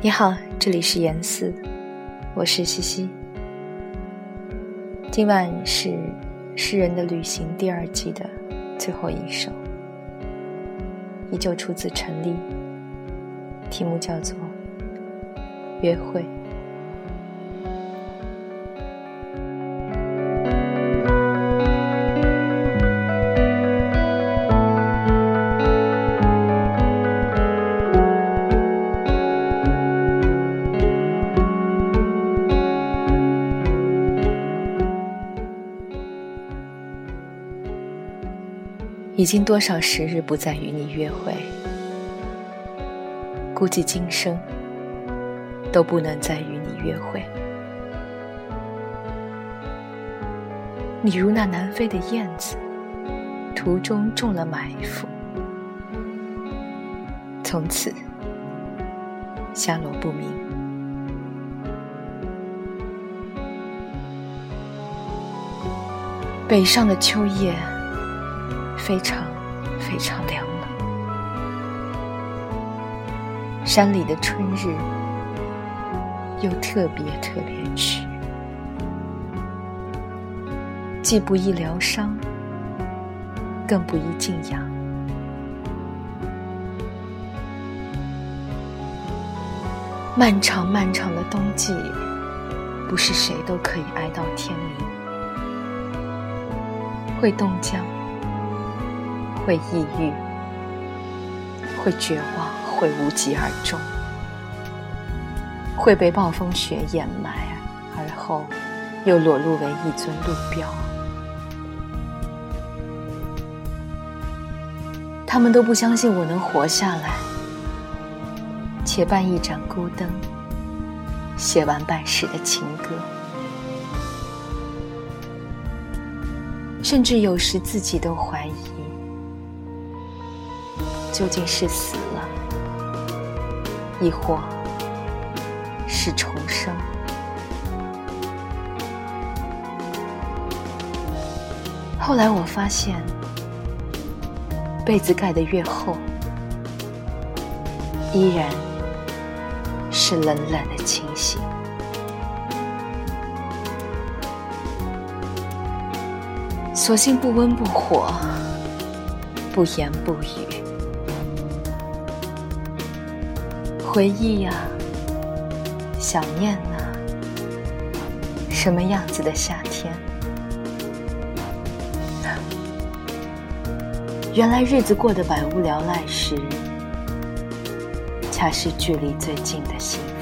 你好，这里是言思，我是西西。今晚是《诗人的旅行》第二季的最后一首，依旧出自陈粒，题目叫做《约会》。已经多少时日不再与你约会，估计今生都不能再与你约会。你如那南飞的燕子，途中中了埋伏，从此下落不明。北上的秋夜。非常非常凉冷，山里的春日又特别特别迟，既不易疗伤，更不宜静养。漫长漫长的冬季，不是谁都可以挨到天明，会冻僵。会抑郁，会绝望，会无疾而终，会被暴风雪掩埋，而后又裸露为一尊路标。他们都不相信我能活下来，且伴一盏孤灯，写完半世的情歌，甚至有时自己都怀疑。究竟是死了，亦或是重生？后来我发现，被子盖得越厚，依然是冷冷的清醒。索性不温不火，不言不语。回忆呀，想念呐，什么样子的夏天？原来日子过得百无聊赖时，恰是距离最近的幸福。